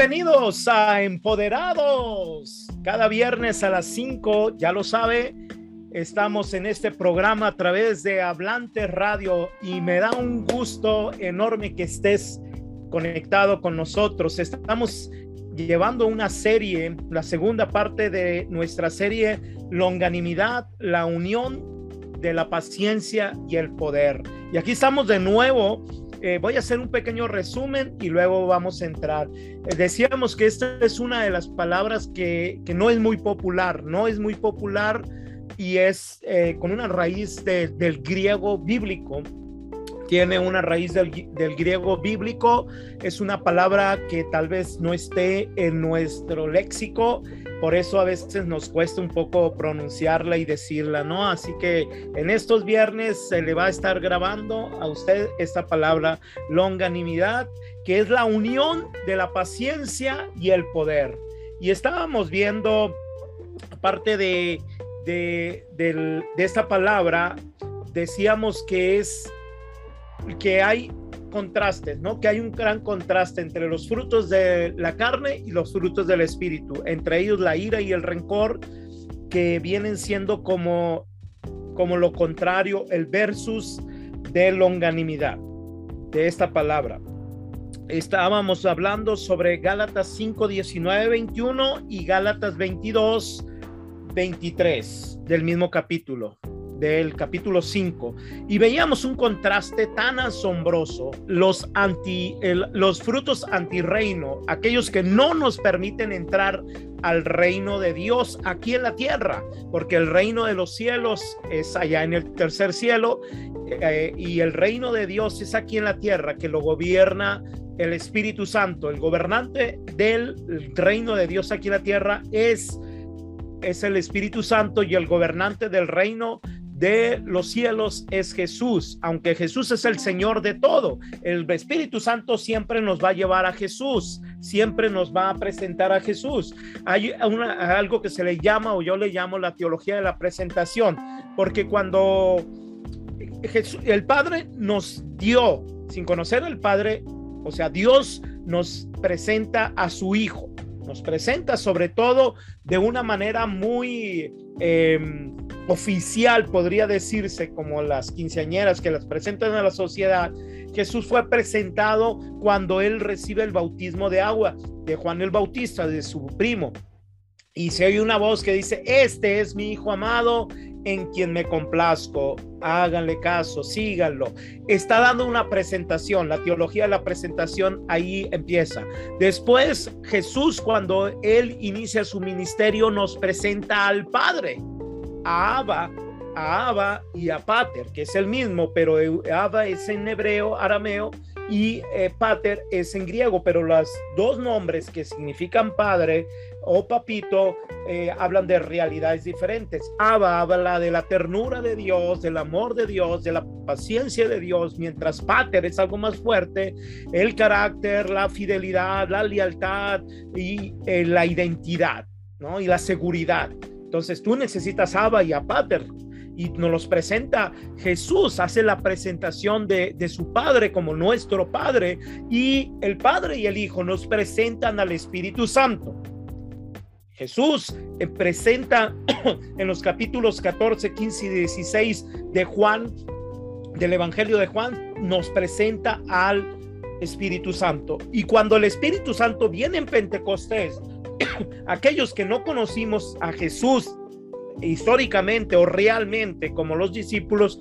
Bienvenidos a Empoderados. Cada viernes a las 5, ya lo sabe, estamos en este programa a través de Hablante Radio y me da un gusto enorme que estés conectado con nosotros. Estamos llevando una serie, la segunda parte de nuestra serie Longanimidad, la unión de la paciencia y el poder. Y aquí estamos de nuevo eh, voy a hacer un pequeño resumen y luego vamos a entrar. Eh, decíamos que esta es una de las palabras que, que, no es muy popular, no es muy popular y es eh, con una raíz de, del griego bíblico. Tiene una raíz del, del griego bíblico, es una palabra que tal vez no esté en nuestro léxico, por eso a veces nos cuesta un poco pronunciarla y decirla, ¿no? Así que en estos viernes se le va a estar grabando a usted esta palabra longanimidad, que es la unión de la paciencia y el poder. Y estábamos viendo, aparte de, de, de esta palabra, decíamos que es que hay contrastes, ¿no? Que hay un gran contraste entre los frutos de la carne y los frutos del espíritu, entre ellos la ira y el rencor, que vienen siendo como, como lo contrario, el versus de longanimidad, de esta palabra. Estábamos hablando sobre Gálatas 5, 19, 21 y Gálatas 22, 23 del mismo capítulo del capítulo 5 y veíamos un contraste tan asombroso, los, anti, los frutos antirreino, aquellos que no nos permiten entrar al reino de Dios aquí en la tierra, porque el reino de los cielos es allá en el tercer cielo eh, y el reino de Dios es aquí en la tierra que lo gobierna el Espíritu Santo, el gobernante del reino de Dios aquí en la tierra es es el Espíritu Santo y el gobernante del reino de los cielos es Jesús, aunque Jesús es el Señor de todo. El Espíritu Santo siempre nos va a llevar a Jesús, siempre nos va a presentar a Jesús. Hay algo que se le llama, o yo le llamo la teología de la presentación, porque cuando el Padre nos dio, sin conocer al Padre, o sea, Dios nos presenta a su Hijo, nos presenta sobre todo de una manera muy... Em, oficial, podría decirse, como las quinceañeras que las presentan a la sociedad, Jesús fue presentado cuando él recibe el bautismo de agua de Juan el Bautista, de su primo. Y se oye una voz que dice, este es mi hijo amado en quien me complazco, háganle caso, síganlo. Está dando una presentación, la teología de la presentación ahí empieza. Después Jesús cuando él inicia su ministerio nos presenta al Padre a Abba, a Abba y a Pater, que es el mismo, pero Abba es en hebreo, arameo, y eh, Pater es en griego, pero los dos nombres que significan padre o papito eh, hablan de realidades diferentes. Abba habla de la ternura de Dios, del amor de Dios, de la paciencia de Dios, mientras Pater es algo más fuerte, el carácter, la fidelidad, la lealtad y eh, la identidad, ¿no? Y la seguridad. Entonces tú necesitas Abba y a Pater. Y nos los presenta Jesús, hace la presentación de su Padre como nuestro Padre. Y el Padre y el Hijo nos presentan al Espíritu Santo. Jesús eh, presenta en los capítulos 14, 15 y 16 de Juan, del Evangelio de Juan, nos presenta al Espíritu Santo. Y cuando el Espíritu Santo viene en Pentecostés, aquellos que no conocimos a Jesús históricamente o realmente como los discípulos,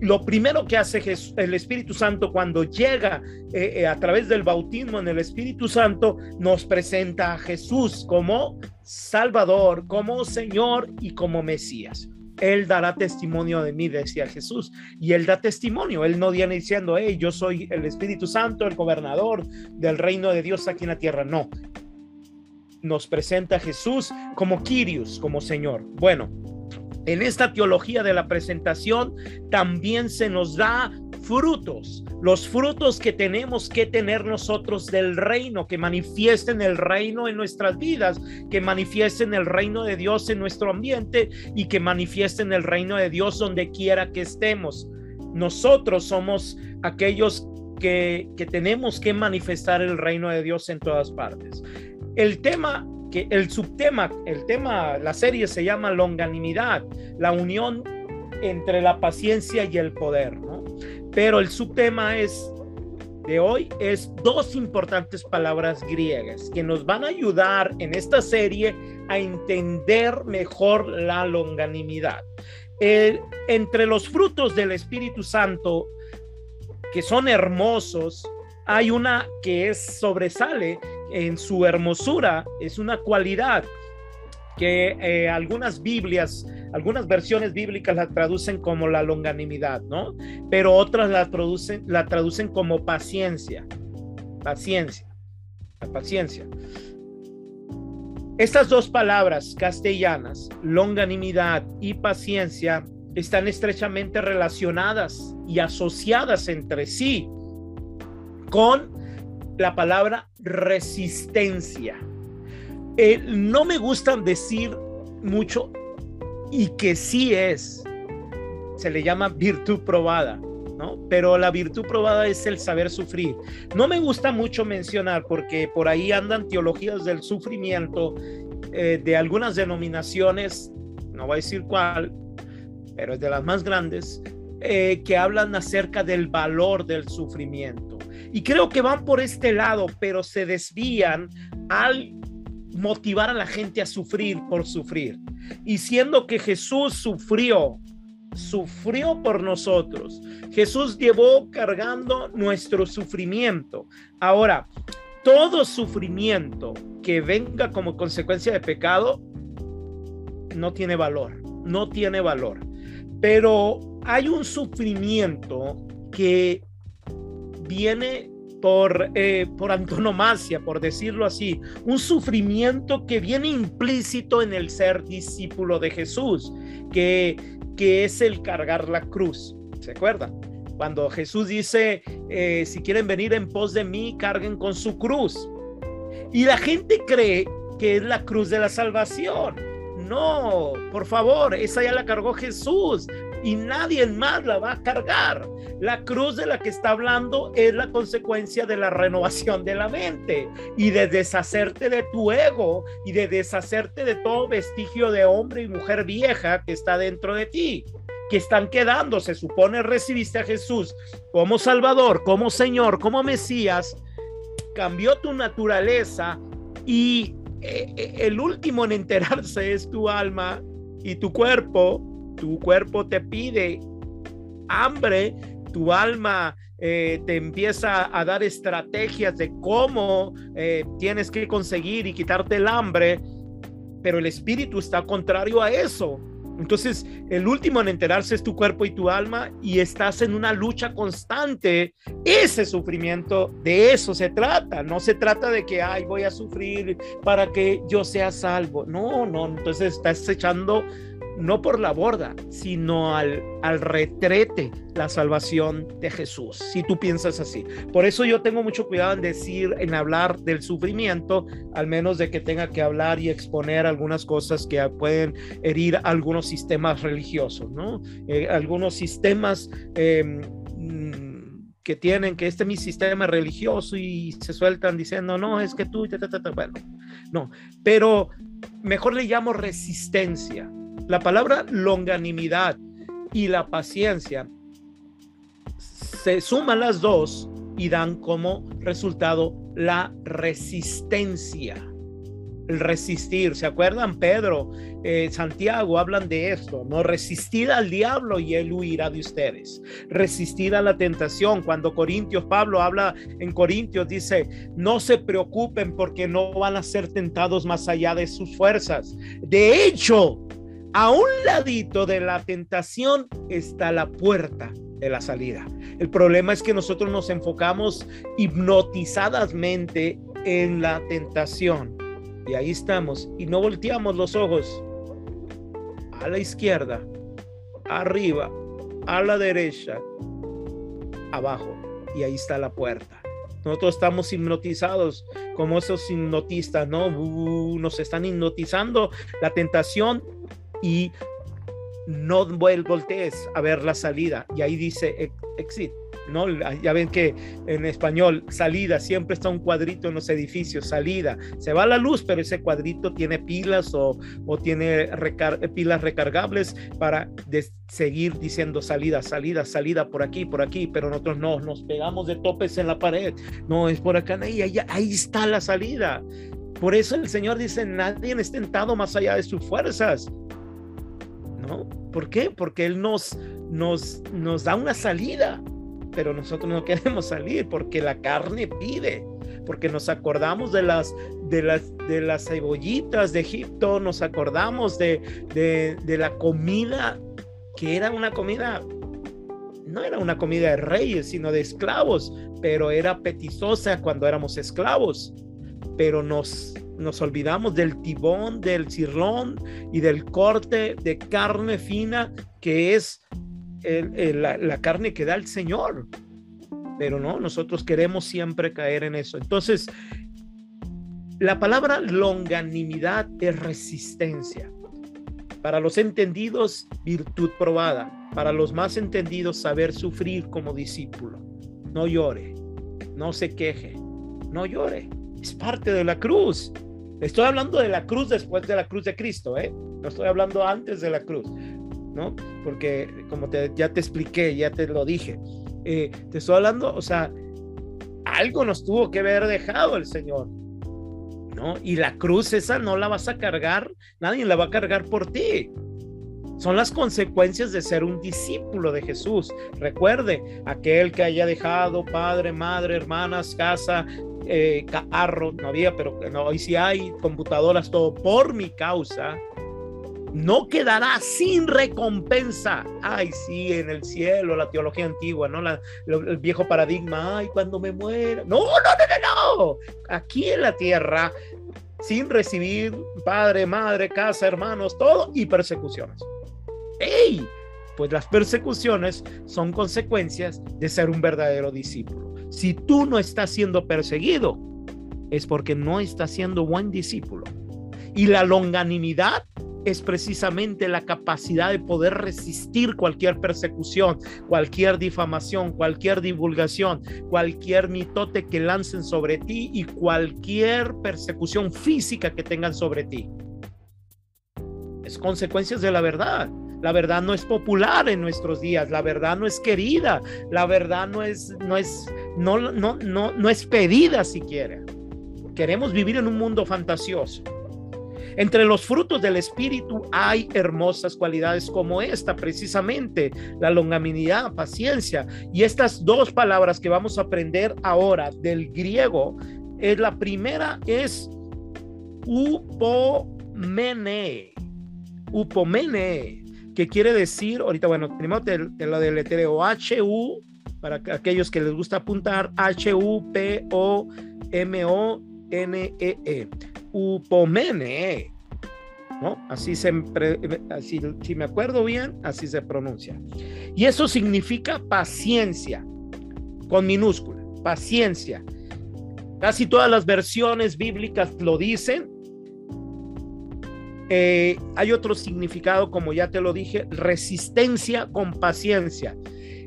lo primero que hace el Espíritu Santo cuando llega eh, eh, a través del bautismo en el Espíritu Santo, nos presenta a Jesús como Salvador, como Señor y como Mesías. Él dará testimonio de mí, decía Jesús. Y Él da testimonio. Él no viene diciendo, hey, yo soy el Espíritu Santo, el gobernador del reino de Dios aquí en la tierra. No, nos presenta a Jesús como Kyrios, como Señor. Bueno, en esta teología de la presentación también se nos da frutos, los frutos que tenemos que tener nosotros del reino, que manifiesten el reino en nuestras vidas, que manifiesten el reino de Dios en nuestro ambiente y que manifiesten el reino de Dios donde quiera que estemos. Nosotros somos aquellos que, que tenemos que manifestar el reino de Dios en todas partes. El tema que el subtema, el tema, la serie se llama longanimidad, la unión entre la paciencia y el poder, ¿no? Pero el subtema es de hoy es dos importantes palabras griegas que nos van a ayudar en esta serie a entender mejor la longanimidad. entre los frutos del Espíritu Santo, que son hermosos, hay una que es sobresale en su hermosura, es una cualidad que eh, algunas Biblias, algunas versiones bíblicas la traducen como la longanimidad, ¿no? Pero otras la traducen, la traducen como paciencia, paciencia, la paciencia. Estas dos palabras castellanas, longanimidad y paciencia, están estrechamente relacionadas y asociadas entre sí con la palabra resistencia. Eh, no me gusta decir mucho y que sí es, se le llama virtud probada, ¿no? Pero la virtud probada es el saber sufrir. No me gusta mucho mencionar porque por ahí andan teologías del sufrimiento eh, de algunas denominaciones, no voy a decir cuál, pero es de las más grandes, eh, que hablan acerca del valor del sufrimiento. Y creo que van por este lado, pero se desvían al motivar a la gente a sufrir por sufrir. Y siendo que Jesús sufrió, sufrió por nosotros. Jesús llevó cargando nuestro sufrimiento. Ahora, todo sufrimiento que venga como consecuencia de pecado no tiene valor, no tiene valor. Pero hay un sufrimiento que viene por, eh, por antonomasia, por decirlo así, un sufrimiento que viene implícito en el ser discípulo de Jesús, que, que es el cargar la cruz. ¿Se acuerdan? Cuando Jesús dice, eh, si quieren venir en pos de mí, carguen con su cruz. Y la gente cree que es la cruz de la salvación. No, por favor, esa ya la cargó Jesús y nadie más la va a cargar. La cruz de la que está hablando es la consecuencia de la renovación de la mente y de deshacerte de tu ego y de deshacerte de todo vestigio de hombre y mujer vieja que está dentro de ti que están quedando, se supone recibiste a Jesús como Salvador, como Señor, como Mesías, cambió tu naturaleza y eh, eh, el último en enterarse es tu alma y tu cuerpo tu cuerpo te pide hambre, tu alma eh, te empieza a dar estrategias de cómo eh, tienes que conseguir y quitarte el hambre, pero el espíritu está contrario a eso. Entonces, el último en enterarse es tu cuerpo y tu alma y estás en una lucha constante. Ese sufrimiento, de eso se trata. No se trata de que, ay, voy a sufrir para que yo sea salvo. No, no, entonces estás echando no por la borda, sino al, al retrete la salvación de Jesús, si tú piensas así. Por eso yo tengo mucho cuidado en decir, en hablar del sufrimiento, al menos de que tenga que hablar y exponer algunas cosas que pueden herir algunos sistemas religiosos, ¿no? Eh, algunos sistemas... Em, que tienen que este es mi sistema religioso y se sueltan diciendo, no, es que tú, bueno, no, pero mejor le llamo resistencia, la palabra longanimidad y la paciencia se suman las dos y dan como resultado la resistencia. El resistir, ¿se acuerdan? Pedro, eh, Santiago hablan de esto, no resistir al diablo y él huirá de ustedes. Resistir a la tentación. Cuando Corintios, Pablo habla en Corintios, dice, no se preocupen porque no van a ser tentados más allá de sus fuerzas. De hecho, a un ladito de la tentación está la puerta de la salida. El problema es que nosotros nos enfocamos hipnotizadamente en la tentación. Y ahí estamos. Y no volteamos los ojos a la izquierda, arriba, a la derecha, abajo. Y ahí está la puerta. Nosotros estamos hipnotizados como esos hipnotistas, ¿no? Uh, nos están hipnotizando. La tentación y no voltees a ver la salida. Y ahí dice exit, ¿no? Ya ven que en español, salida, siempre está un cuadrito en los edificios, salida. Se va la luz, pero ese cuadrito tiene pilas o, tiene pilas recargables para seguir diciendo salida, salida, salida por aquí, por aquí, pero nosotros no, nos pegamos de topes en la pared. No, es por acá, ahí, ahí, ahí está la salida. Por eso el Señor dice, nadie es tentado más allá de sus fuerzas. ¿No? ¿Por qué? Porque Él nos, nos, nos da una salida pero nosotros no queremos salir porque la carne pide, porque nos acordamos de las, de las, de las cebollitas de Egipto, nos acordamos de, de, de la comida que era una comida, no era una comida de reyes, sino de esclavos, pero era apetitosa cuando éramos esclavos, pero nos, nos olvidamos del tibón, del cirlón y del corte de carne fina que es la, carne que da el Señor. Pero no, nosotros queremos siempre caer en eso. Entonces, la palabra longanimidad es resistencia. Para los entendidos, virtud probada. Para los más entendidos, saber sufrir como discípulo. No llore, no se queje, no llore. Es parte de la cruz. Estoy hablando de la cruz después de la cruz de Cristo, ¿eh? No estoy hablando antes de la cruz. Porque como te, ya te expliqué, ya te lo dije, eh, te estoy hablando, o sea, algo nos tuvo que haber dejado el Señor, ¿no? Y la cruz esa no la vas a cargar, nadie la va a cargar por ti. Son las consecuencias de ser un discípulo de Jesús. Recuerde, aquel que haya dejado padre, madre, hermanas, casa, eh, carro, no había, pero no, hoy sí hay computadoras, todo por mi causa, no quedará sin recompensa. Ay, sí, en el cielo, la teología antigua, ¿no? el viejo paradigma, ay, cuando me muera. No, no, no, no, no. Aquí en la tierra, sin recibir padre, madre, casa, hermanos, todo y persecuciones. ¡Ey! Pues las persecuciones son consecuencias de ser un verdadero discípulo. Si tú no estás siendo perseguido, es porque no estás siendo buen discípulo. Y la longanimidad es precisamente la capacidad de poder resistir cualquier persecución, cualquier difamación, cualquier divulgación, cualquier mitote que lancen sobre ti y cualquier persecución física que tengan sobre ti. Es consecuencias de la verdad. La verdad no es popular en nuestros días, la verdad no es querida, la verdad no es no es no no no no es pedida siquiera. Queremos vivir en un mundo fantasioso entre los frutos del Espíritu hay hermosas cualidades como esta, precisamente, la longanimidad, paciencia. Y estas dos palabras que vamos a aprender ahora del griego, es la primera es upomene, upomene, que quiere decir, ahorita, bueno, primero te, te lo deletreo, H-U, para aquellos que les gusta apuntar, H-U-P-O-M-O-N-E-E. e upomene, ¿no? Así se, así, si me acuerdo bien, así se pronuncia. Y eso significa paciencia, con minúscula, paciencia. Casi todas las versiones bíblicas lo dicen. Eh, hay otro significado, como ya te lo dije, resistencia con paciencia.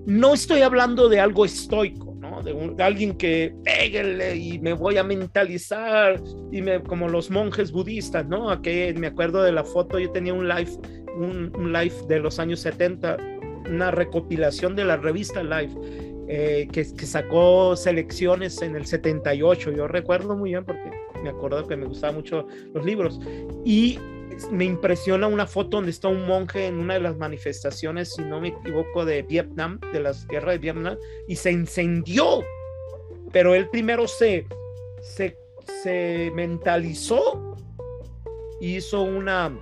No estoy hablando de algo estoico de, alguien que pégale y me voy a mentalizar, y me, como los monjes budistas, ¿no? Aquí me acuerdo de la foto, yo tenía un live, un, live de los años 70, una recopilación de la revista Life. Eh, que, que, sacó selecciones en el 78, yo recuerdo muy bien porque me acuerdo que me gustaban mucho los libros, y me impresiona una foto donde está un monje en una de las manifestaciones, si no me equivoco, de Vietnam, de las guerras de Vietnam, y se incendió. Pero él primero se, se, se mentalizó, hizo una,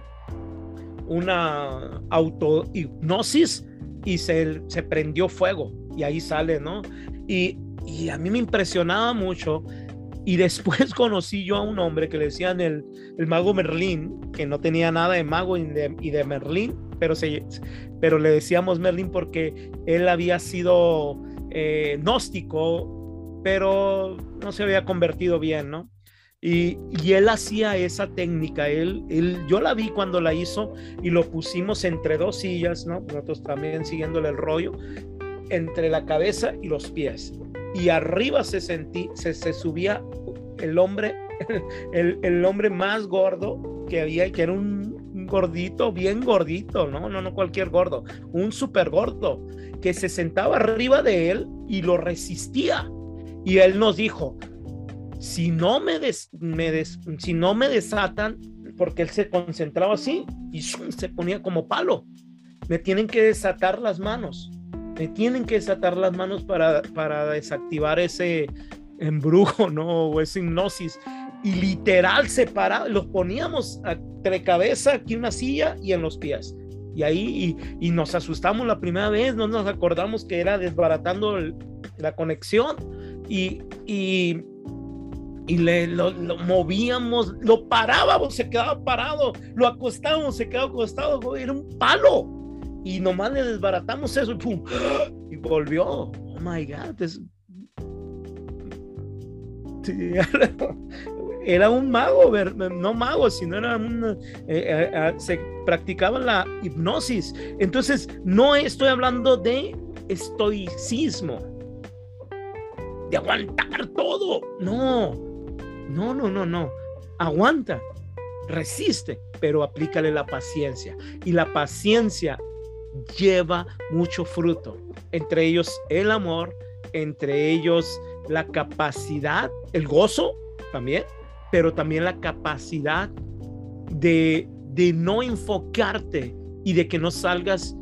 una autohipnosis y se, se prendió fuego. Y ahí sale, ¿no? Y, y a mí me impresionaba mucho y después conocí yo a un hombre que le decían el, el mago Merlín, que no tenía nada de mago y de, Merlín, pero, se, pero le decíamos Merlín porque él había sido eh, gnóstico, pero no se había convertido bien, ¿no? Y, y, él hacía esa técnica, él, él, yo la vi cuando la hizo y lo pusimos entre dos sillas, ¿no? Nosotros también siguiéndole el rollo. entre la cabeza y los pies. Y arriba se, sentí, se, subía el hombre, el, el, hombre más gordo que había, que era un gordito, bien gordito, no, no, no cualquier gordo, un super gordo, que se sentaba arriba de él y lo resistía. Y él nos dijo, si no me, me si no me desatan, porque él se concentraba así y se ponía como palo. Me tienen que desatar las manos. Me tienen que desatar las manos para, para desactivar ese embrujo, ¿no? O esa hipnosis. Y literal separado, los poníamos entre cabeza aquí una silla y en los pies. Y ahí y, nos asustamos la primera vez, no nos acordamos que era desbaratando la conexión. Y, y y le, lo, movíamos, lo parábamos, se quedaba parado, lo acostábamos, se quedaba acostado, era un palo. Y nomás le desbaratamos eso y pum, y volvió. Oh my God. era un mago, no mago, sino era un, eh, eh, eh, se practicaba la hipnosis. Entonces, no estoy hablando de estoicismo, de aguantar todo, no, no, no, no, no. Aguanta, resiste, pero aplícale la paciencia. Y la paciencia lleva mucho fruto. Entre ellos el amor, entre ellos la capacidad, el gozo también, pero también la capacidad de, de no enfocarte y de que no salgas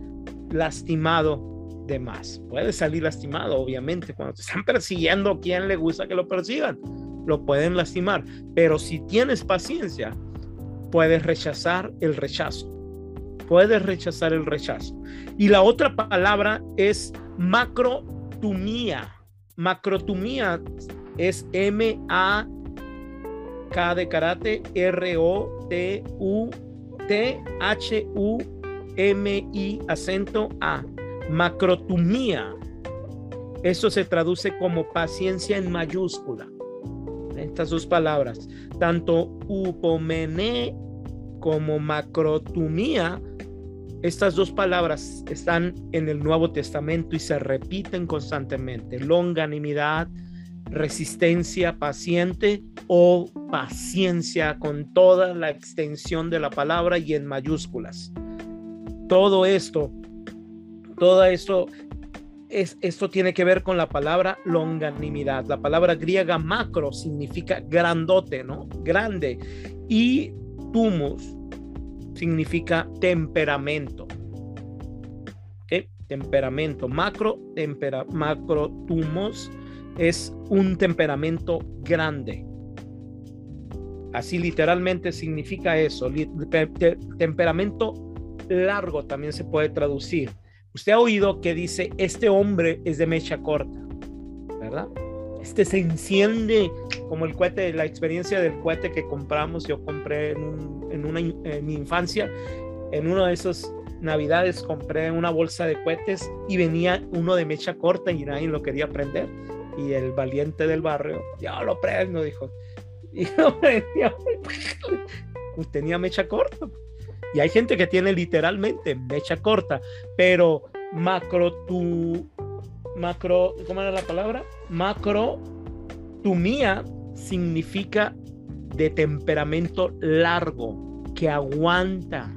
lastimado de más. Puedes salir lastimado, obviamente, cuando te están persiguiendo, ¿quién le gusta que lo persigan? lo pueden lastimar, pero si tienes paciencia, puedes rechazar el rechazo. Puedes rechazar el rechazo. Y la otra palabra es macrotumía. Macrotumía es M A K de karate R O T U T H U M I acento A. Macrotumía. Eso se traduce como paciencia en mayúscula estas dos palabras, tanto upomene como macrotumía, estas dos palabras están en el Nuevo Testamento y se repiten constantemente. Longanimidad, resistencia paciente o paciencia con toda la extensión de la palabra y en mayúsculas. Todo esto, todo esto esto tiene que ver con la palabra longanimidad. La palabra griega macro significa grandote, ¿no? Grande. Y tumus significa temperamento. ¿Qué? Temperamento. Macro, tempera, macro tumos es un temperamento grande. Así literalmente significa eso. Temperamento largo también se puede traducir Usted ha oído que dice, este hombre es de mecha corta, ¿verdad? Este se enciende como el cohete, la experiencia del cohete que compramos, yo compré en, una, en mi infancia, en uno de esos navidades compré una bolsa de cohetes y venía uno de mecha corta y nadie lo quería prender. Y el valiente del barrio, ya lo prendo, dijo. Y lo prendió. Tenía mecha corta. Y hay gente que tiene literalmente mecha corta, pero macro tu macro, ¿cómo era la palabra? Macro tu mía significa de temperamento largo, que aguanta,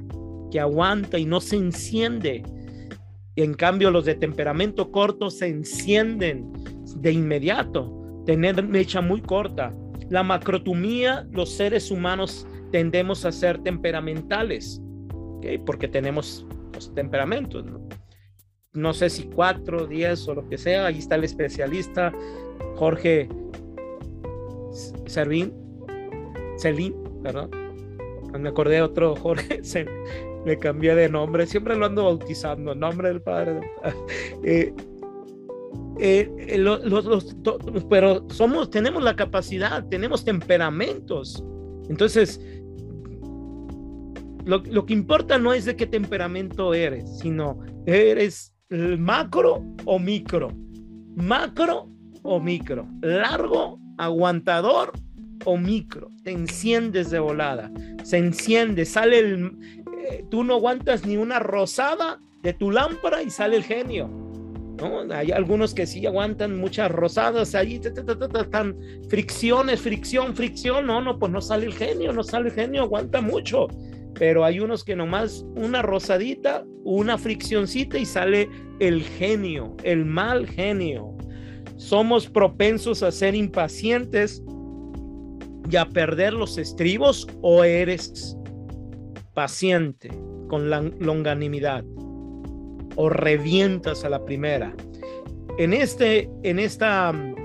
que aguanta y no se enciende. En cambio, los de temperamento corto se encienden de inmediato. Tener mecha muy corta. La macrotumía, los seres humanos tendemos a ser temperamentales, porque tenemos los temperamentos. ¿no? no sé si cuatro, diez o lo que sea. Ahí está el especialista Jorge Servín, Celín, ¿verdad? Me acordé de otro Jorge, se, le cambié de nombre, siempre lo ando bautizando, nombre del Padre. Eh, eh, eh, los, pero somos, tenemos la capacidad, tenemos temperamentos. Entonces, lo, lo, que importa no es de qué temperamento eres, sino eres macro o micro, macro o micro, largo, aguantador o micro, te enciendes de volada, se enciende, sale el, eh, tú no aguantas ni una rosada de tu lámpara y sale el genio. ¿no? Hay algunos que sí aguantan muchas rosadas ahí, tan fricciones, fricción, fricción. No, no, pues no sale el genio, no sale el genio, aguanta mucho. Pero hay unos que nomás una rosadita, una friccioncita y sale el genio, el mal genio. Somos propensos a ser impacientes y a perder los estribos o eres paciente con la longanimidad o revientas a la primera. En, este, en esta mm,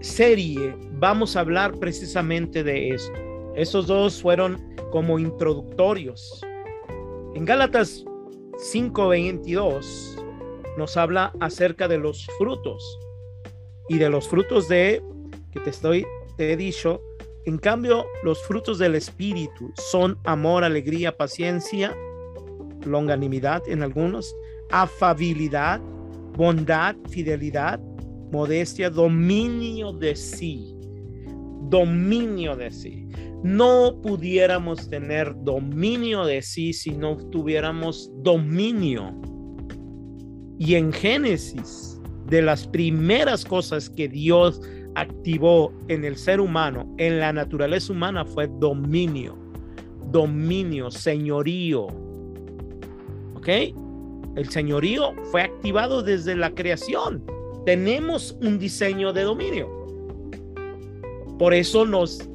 serie vamos a hablar precisamente de esto. Esos dos fueron como introductorios. En Gálatas 5:22 nos habla acerca de los frutos y de los frutos de que te estoy te he dicho. En cambio, los frutos del espíritu son amor, alegría, paciencia, longanimidad en algunos, afabilidad, bondad, fidelidad, modestia, dominio de sí. Dominio de sí. No pudiéramos tener dominio de sí si no tuviéramos dominio. Y en Génesis, de las primeras cosas que Dios activó en el ser humano, en la naturaleza humana, fue dominio. Dominio, señorío. ¿Ok? El señorío fue activado desde la creación. Tenemos un diseño de dominio. Por eso nos,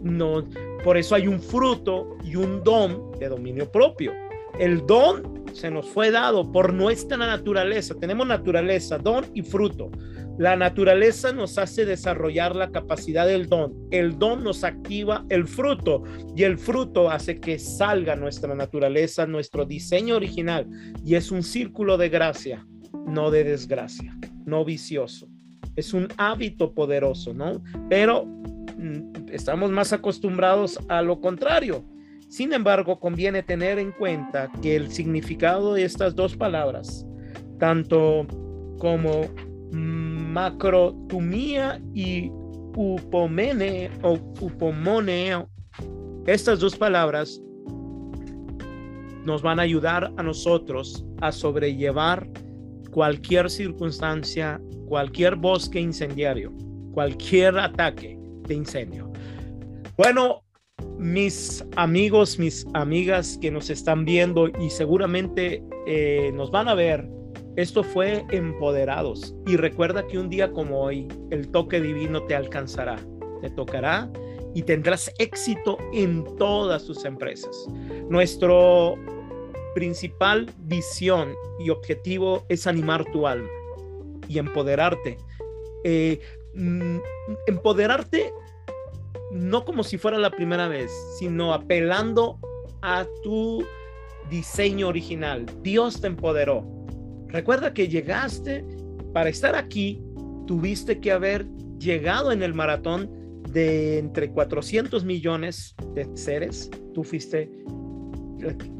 por eso hay un fruto y un don de dominio propio. El don se nos fue dado por nuestra naturaleza. Tenemos naturaleza, don y fruto. La naturaleza nos hace desarrollar la capacidad del don. El don nos activa el fruto y el fruto hace que salga nuestra naturaleza, nuestro diseño original. Y es un círculo de gracia, no de desgracia, no vicioso. Es un hábito poderoso, ¿no? Pero mm, estamos más acostumbrados a lo contrario. Sin embargo, conviene tener en cuenta que el significado de estas dos palabras, tanto como macrotumía y upomene o upomoneo. Estas dos palabras nos van a ayudar a nosotros a sobrellevar cualquier circunstancia, cualquier bosque incendiario, cualquier ataque de incendio. Bueno, mis amigos, mis amigas que nos están viendo y seguramente eh, nos van a ver esto fue empoderados. Y recuerda que un día como hoy, el toque divino te alcanzará, te tocará y tendrás éxito en todas tus empresas. Nuestro principal visión y objetivo es animar tu alma y empoderarte. Eh, mm, empoderarte no como si fuera la primera vez, sino apelando a tu diseño original. Dios te empoderó. Recuerda que llegaste para estar aquí, tuviste que haber llegado en el maratón de entre 400 millones de seres. Tú fuiste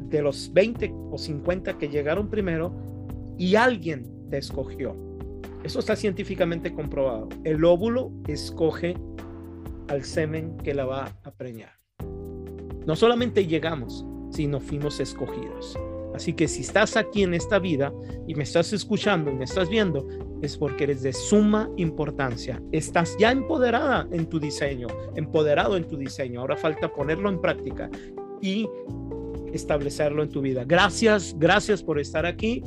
de los 20 o 50 que llegaron primero y alguien te escogió. Eso está científicamente comprobado. El óvulo escoge al semen que la va a preñar. No solamente llegamos, sino fuimos escogidos. Así que si estás aquí en esta vida y me estás escuchando y me estás viendo, es porque eres de suma importancia. Estás ya empoderada en tu diseño, empoderado en tu diseño. Ahora falta ponerlo en práctica y establecerlo en tu vida. Gracias, gracias por estar aquí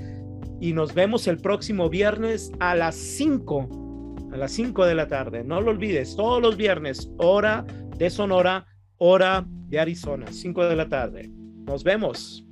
y nos vemos el próximo viernes a las 5, a las 5 de la tarde. No lo olvides, todos los viernes, hora de Sonora, hora de Arizona, 5 de la tarde. Nos vemos.